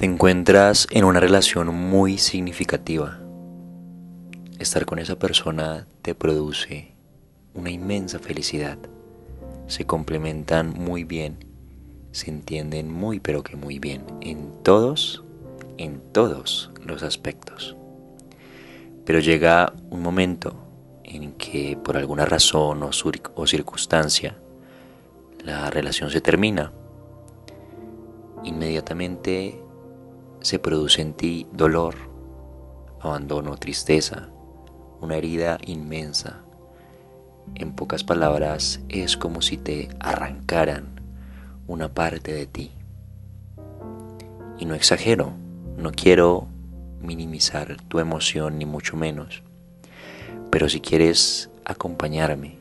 Te encuentras en una relación muy significativa. Estar con esa persona te produce una inmensa felicidad. Se complementan muy bien, se entienden muy pero que muy bien en todos, en todos los aspectos. Pero llega un momento en que por alguna razón o, o circunstancia la relación se termina. Inmediatamente se produce en ti dolor, abandono, tristeza, una herida inmensa. En pocas palabras, es como si te arrancaran una parte de ti. Y no exagero, no quiero minimizar tu emoción ni mucho menos, pero si quieres acompañarme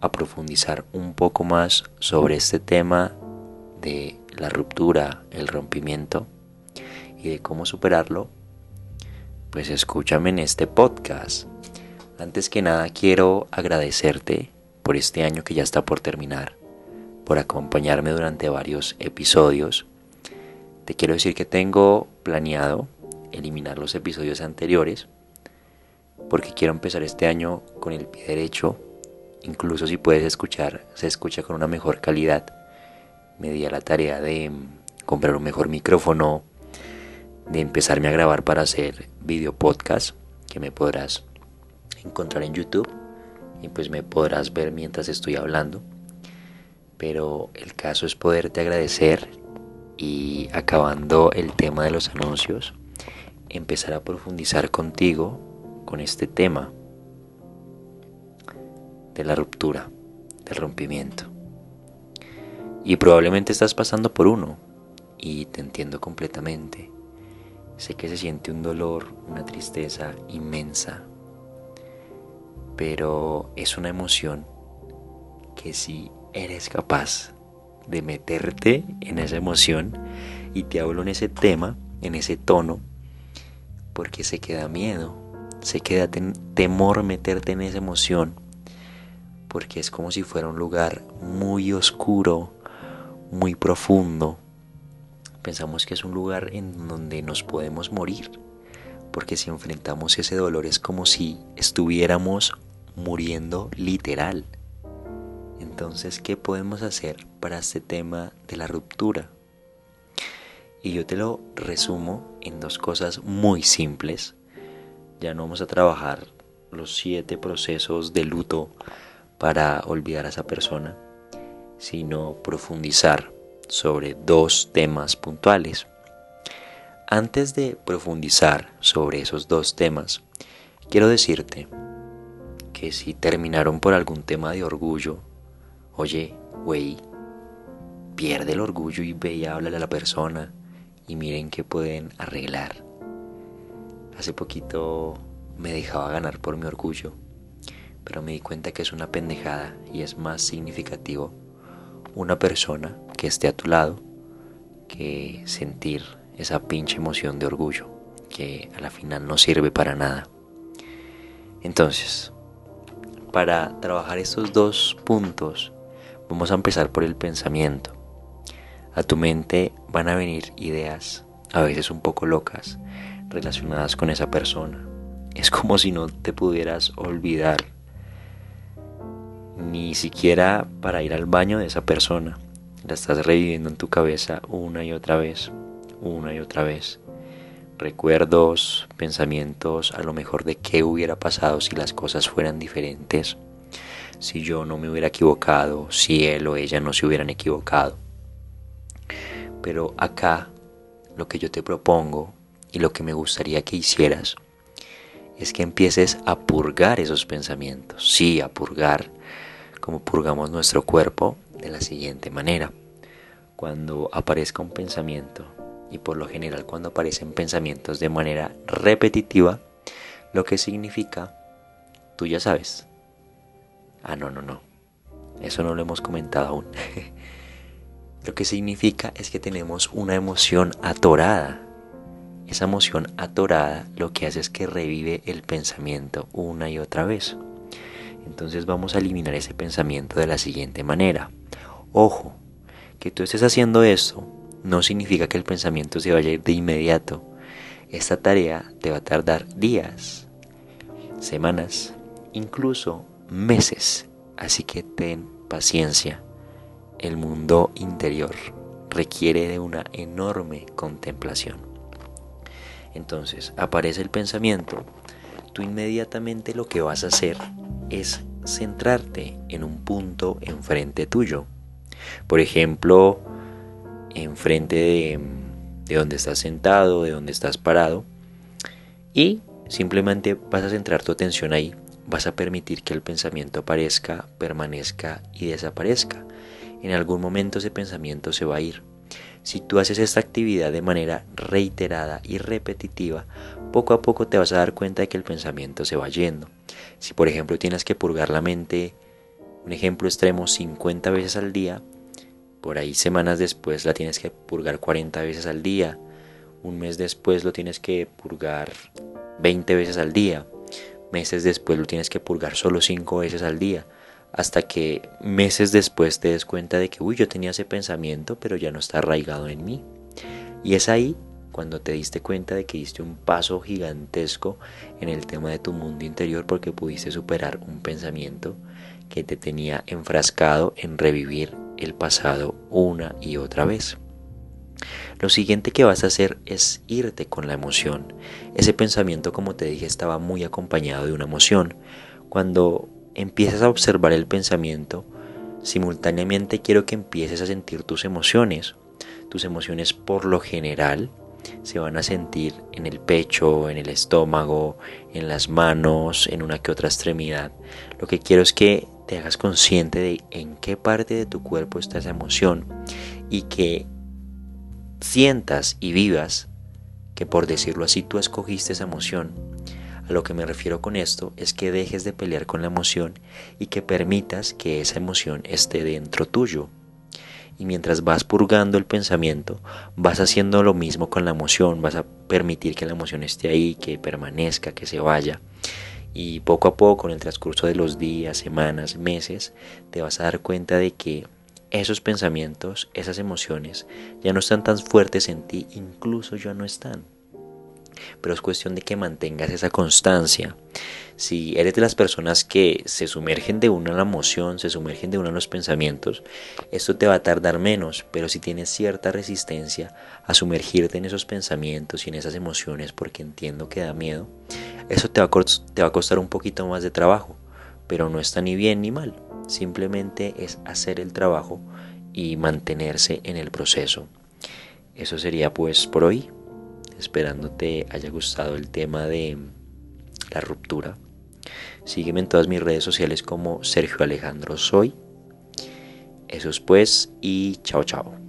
a profundizar un poco más sobre este tema de la ruptura, el rompimiento, y de cómo superarlo, pues escúchame en este podcast. Antes que nada quiero agradecerte por este año que ya está por terminar, por acompañarme durante varios episodios. Te quiero decir que tengo planeado eliminar los episodios anteriores porque quiero empezar este año con el pie derecho. Incluso si puedes escuchar, se escucha con una mejor calidad. Me di a la tarea de comprar un mejor micrófono, de empezarme a grabar para hacer video podcast que me podrás encontrar en YouTube y pues me podrás ver mientras estoy hablando. Pero el caso es poderte agradecer y acabando el tema de los anuncios, empezar a profundizar contigo con este tema de la ruptura, del rompimiento. Y probablemente estás pasando por uno y te entiendo completamente. Sé que se siente un dolor, una tristeza inmensa, pero es una emoción que si eres capaz de meterte en esa emoción, y te hablo en ese tema, en ese tono, porque se queda miedo, se queda temor meterte en esa emoción, porque es como si fuera un lugar muy oscuro, muy profundo, pensamos que es un lugar en donde nos podemos morir, porque si enfrentamos ese dolor es como si estuviéramos muriendo literal. Entonces, ¿qué podemos hacer para este tema de la ruptura? Y yo te lo resumo en dos cosas muy simples. Ya no vamos a trabajar los siete procesos de luto para olvidar a esa persona, sino profundizar sobre dos temas puntuales. Antes de profundizar sobre esos dos temas, quiero decirte que si terminaron por algún tema de orgullo, oye, güey, pierde el orgullo y ve y háblale a la persona y miren qué pueden arreglar. Hace poquito me dejaba ganar por mi orgullo, pero me di cuenta que es una pendejada y es más significativo una persona que esté a tu lado que sentir esa pinche emoción de orgullo que a la final no sirve para nada. Entonces, para trabajar estos dos puntos, vamos a empezar por el pensamiento. A tu mente van a venir ideas, a veces un poco locas, relacionadas con esa persona. Es como si no te pudieras olvidar ni siquiera para ir al baño de esa persona. La estás reviviendo en tu cabeza una y otra vez, una y otra vez. Recuerdos, pensamientos, a lo mejor de qué hubiera pasado si las cosas fueran diferentes, si yo no me hubiera equivocado, si él o ella no se hubieran equivocado. Pero acá lo que yo te propongo y lo que me gustaría que hicieras es que empieces a purgar esos pensamientos, sí, a purgar como purgamos nuestro cuerpo de la siguiente manera. Cuando aparezca un pensamiento, y por lo general cuando aparecen pensamientos de manera repetitiva, lo que significa, tú ya sabes. Ah, no, no, no. Eso no lo hemos comentado aún. lo que significa es que tenemos una emoción atorada. Esa emoción atorada lo que hace es que revive el pensamiento una y otra vez. Entonces vamos a eliminar ese pensamiento de la siguiente manera. Ojo, que tú estés haciendo esto no significa que el pensamiento se vaya de inmediato. Esta tarea te va a tardar días, semanas, incluso meses. Así que ten paciencia. El mundo interior requiere de una enorme contemplación. Entonces aparece el pensamiento, tú inmediatamente lo que vas a hacer es centrarte en un punto enfrente tuyo. Por ejemplo, enfrente de, de donde estás sentado, de donde estás parado, y simplemente vas a centrar tu atención ahí. Vas a permitir que el pensamiento aparezca, permanezca y desaparezca. En algún momento ese pensamiento se va a ir. Si tú haces esta actividad de manera reiterada y repetitiva, poco a poco te vas a dar cuenta de que el pensamiento se va yendo. Si por ejemplo tienes que purgar la mente, un ejemplo extremo, 50 veces al día, por ahí semanas después la tienes que purgar 40 veces al día, un mes después lo tienes que purgar 20 veces al día, meses después lo tienes que purgar solo 5 veces al día hasta que meses después te des cuenta de que, uy, yo tenía ese pensamiento, pero ya no está arraigado en mí. Y es ahí cuando te diste cuenta de que diste un paso gigantesco en el tema de tu mundo interior porque pudiste superar un pensamiento que te tenía enfrascado en revivir el pasado una y otra vez. Lo siguiente que vas a hacer es irte con la emoción. Ese pensamiento, como te dije, estaba muy acompañado de una emoción. Cuando empiezas a observar el pensamiento, simultáneamente quiero que empieces a sentir tus emociones. Tus emociones por lo general se van a sentir en el pecho, en el estómago, en las manos, en una que otra extremidad. Lo que quiero es que te hagas consciente de en qué parte de tu cuerpo está esa emoción y que sientas y vivas que por decirlo así tú escogiste esa emoción a lo que me refiero con esto es que dejes de pelear con la emoción y que permitas que esa emoción esté dentro tuyo. Y mientras vas purgando el pensamiento, vas haciendo lo mismo con la emoción, vas a permitir que la emoción esté ahí, que permanezca, que se vaya. Y poco a poco, en el transcurso de los días, semanas, meses, te vas a dar cuenta de que esos pensamientos, esas emociones, ya no están tan fuertes en ti, incluso ya no están pero es cuestión de que mantengas esa constancia. Si eres de las personas que se sumergen de una en la emoción, se sumergen de uno en los pensamientos, esto te va a tardar menos, pero si tienes cierta resistencia a sumergirte en esos pensamientos y en esas emociones, porque entiendo que da miedo, eso te va a, te va a costar un poquito más de trabajo, pero no está ni bien ni mal, simplemente es hacer el trabajo y mantenerse en el proceso. Eso sería pues por hoy esperando te haya gustado el tema de la ruptura. Sígueme en todas mis redes sociales como Sergio Alejandro Soy. Eso es pues y chao chao.